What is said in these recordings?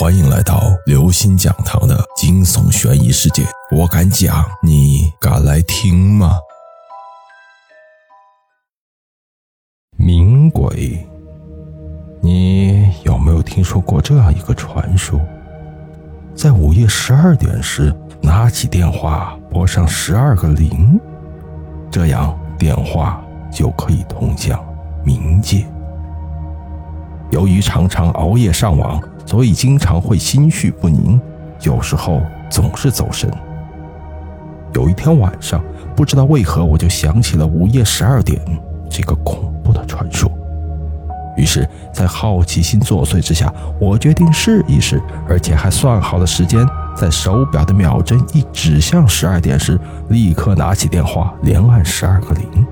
欢迎来到刘星讲堂的惊悚悬疑世界。我敢讲，你敢来听吗？冥鬼，你有没有听说过这样一个传说？在午夜十二点时，拿起电话拨上十二个零，这样电话就可以通向冥界。由于常常熬夜上网，所以经常会心绪不宁，有时候总是走神。有一天晚上，不知道为何，我就想起了午夜十二点这个恐怖的传说。于是，在好奇心作祟之下，我决定试一试，而且还算好了时间，在手表的秒针一指向十二点时，立刻拿起电话，连按十二个零。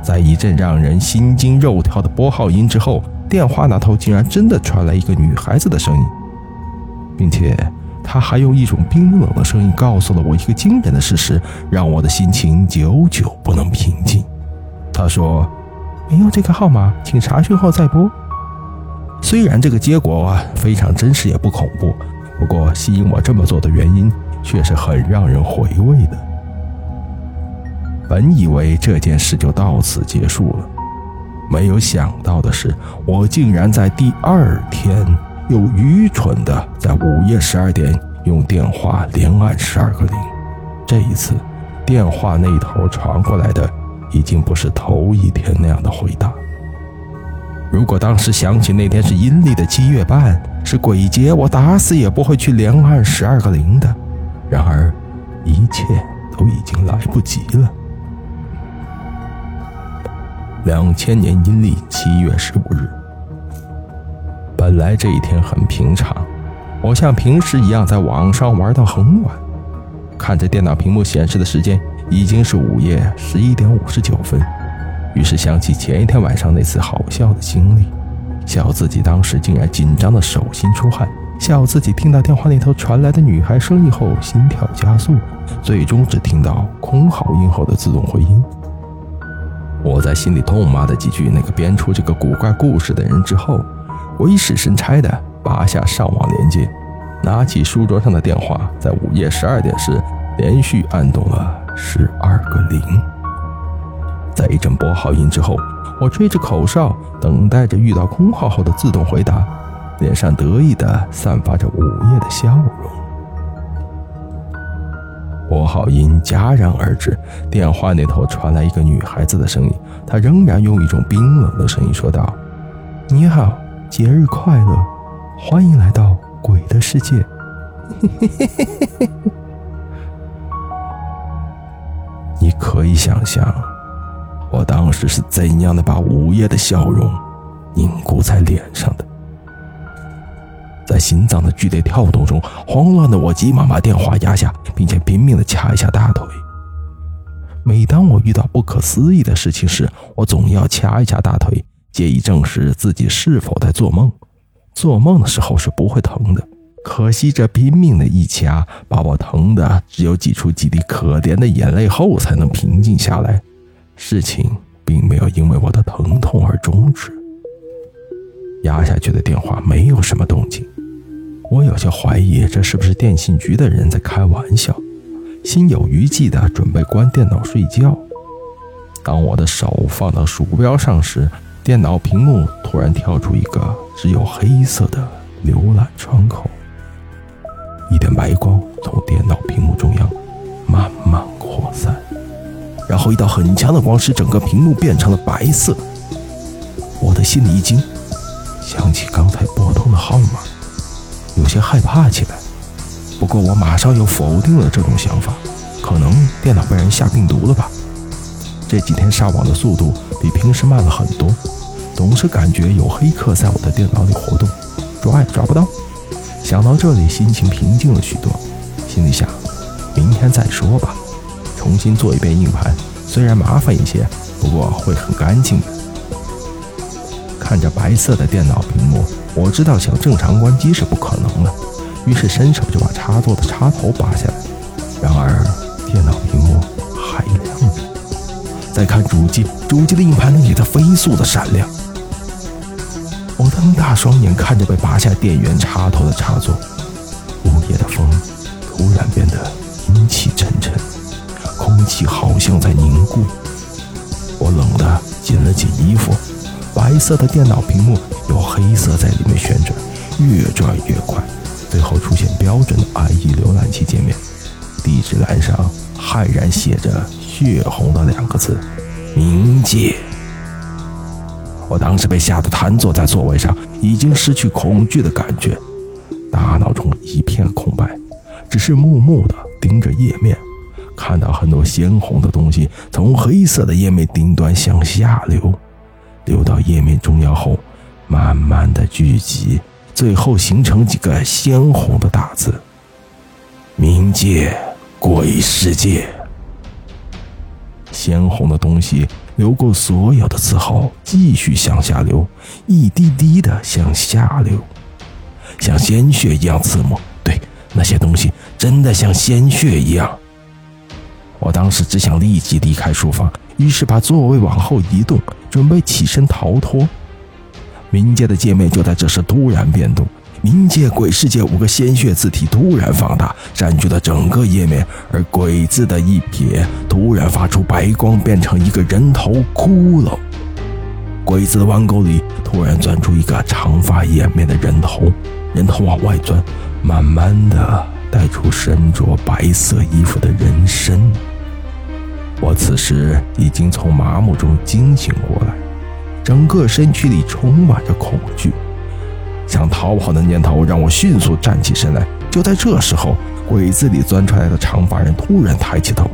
在一阵让人心惊肉跳的拨号音之后。电话那头竟然真的传来一个女孩子的声音，并且她还用一种冰冷的声音告诉了我一个惊人的事实，让我的心情久久不能平静。她说：“没有这个号码，请查询后再拨。”虽然这个结果啊非常真实也不恐怖，不过吸引我这么做的原因却是很让人回味的。本以为这件事就到此结束了。没有想到的是，我竟然在第二天又愚蠢的在午夜十二点用电话连按十二个零。这一次，电话那头传过来的已经不是头一天那样的回答。如果当时想起那天是阴历的七月半，是鬼节，我打死也不会去连按十二个零的。然而，一切都已经来不及了。两千年阴历七月十五日，本来这一天很平常，我像平时一样在网上玩到很晚，看着电脑屏幕显示的时间已经是午夜十一点五十九分，于是想起前一天晚上那次好笑的经历，笑自己当时竟然紧张的手心出汗，笑自己听到电话那头传来的女孩声音后心跳加速，最终只听到空号音后的自动回音。我在心里痛骂了几句那个编出这个古怪故事的人之后，鬼使神差的拔下上网连接，拿起书桌上的电话，在午夜十二点时连续按动了十二个零。在一阵拨号音之后，我吹着口哨，等待着遇到空号后的自动回答，脸上得意的散发着午夜的笑容。拨号音戛然而止，电话那头传来一个女孩子的声音，她仍然用一种冰冷的声音说道：“你好，节日快乐，欢迎来到鬼的世界。”你可以想象，我当时是怎样的把午夜的笑容凝固在脸上的。在心脏的剧烈跳动中，慌乱的我急忙把电话压下，并且拼命的掐一下大腿。每当我遇到不可思议的事情时，我总要掐一下大腿，借以证实自己是否在做梦。做梦的时候是不会疼的，可惜这拼命的一掐，把我疼的只有挤出几滴可怜的眼泪后才能平静下来。事情并没有因为我的疼痛而终止。压下去的电话没有什么动静。我有些怀疑，这是不是电信局的人在开玩笑？心有余悸的准备关电脑睡觉。当我的手放到鼠标上时，电脑屏幕突然跳出一个只有黑色的浏览窗口，一点白光从电脑屏幕中央慢慢扩散，然后一道很强的光使整个屏幕变成了白色。我的心里一惊，想起刚才拨通的号码。有些害怕起来，不过我马上又否定了这种想法。可能电脑被人下病毒了吧？这几天上网的速度比平时慢了很多，总是感觉有黑客在我的电脑里活动，抓也抓不到。想到这里，心情平静了许多，心里想：明天再说吧，重新做一遍硬盘，虽然麻烦一些，不过会很干净的。看着白色的电脑屏幕。我知道想正常关机是不可能了，于是伸手就把插座的插头拔下来。然而电脑屏幕还亮着。再看主机，主机的硬盘也在飞速的闪亮。我瞪大双眼看着被拔下电源插头的插座。午夜的风突然变得阴气沉沉，空气好像在凝固。我冷得紧了紧衣服。白色的电脑屏幕有黑色在里面旋转，越转越快，最后出现标准的 IE 浏览器界面。地址栏上骇然写着血红的两个字：“冥界。”我当时被吓得瘫坐在座位上，已经失去恐惧的感觉，大脑中一片空白，只是木木的盯着页面，看到很多鲜红的东西从黑色的页面顶端向下流，流到页面中央后，慢慢的聚集，最后形成几个鲜红的大字：“冥界鬼世界。”鲜红的东西。流过所有的字后，继续向下流，一滴滴的向下流，像鲜血一样刺目。对，那些东西真的像鲜血一样。我当时只想立即离开书房，于是把座位往后移动，准备起身逃脱。冥界的界面就在这时突然变动。冥界鬼世界五个鲜血字体突然放大，占据了整个页面，而鬼字的一撇突然发出白光，变成一个人头骷髅。鬼字的弯钩里突然钻出一个长发掩面的人头，人头往外钻，慢慢的带出身着白色衣服的人身。我此时已经从麻木中惊醒过来，整个身躯里充满着恐惧。想逃跑的念头让我迅速站起身来。就在这时候，鬼子里钻出来的长发人突然抬起头，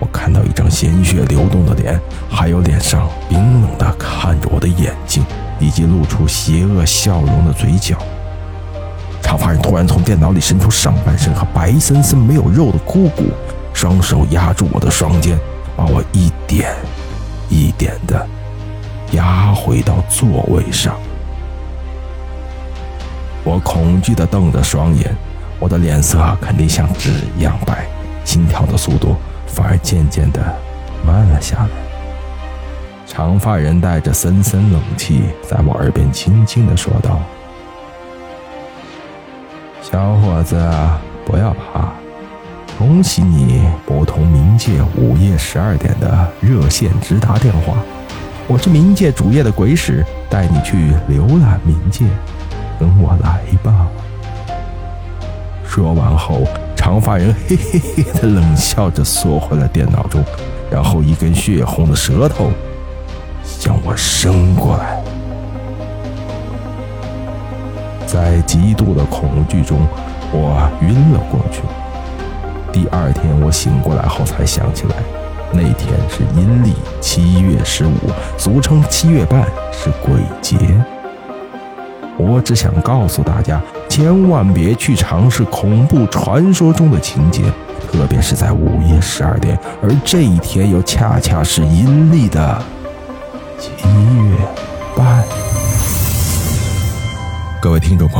我看到一张鲜血流动的脸，还有脸上冰冷的看着我的眼睛，以及露出邪恶笑容的嘴角。长发人突然从电脑里伸出上半身和白森森没有肉的枯骨，双手压住我的双肩，把我一点一点的压回到座位上。我恐惧的瞪着双眼，我的脸色肯定像纸一样白，心跳的速度反而渐渐的慢了下来。长发人带着森森冷气，在我耳边轻轻的说道：“小伙子，不要怕，恭喜你拨通冥界午夜十二点的热线直达电话，我是冥界主页的鬼使，带你去浏览冥界。”跟我来吧。说完后，长发人嘿嘿嘿的冷笑着缩回了电脑中，然后一根血红的舌头向我伸过来。在极度的恐惧中，我晕了过去。第二天我醒过来后才想起来，那天是阴历七月十五，俗称七月半，是鬼节。我只想告诉大家，千万别去尝试恐怖传说中的情节，特别是在午夜十二点，而这一天又恰恰是阴历的七月半。各位听众朋友，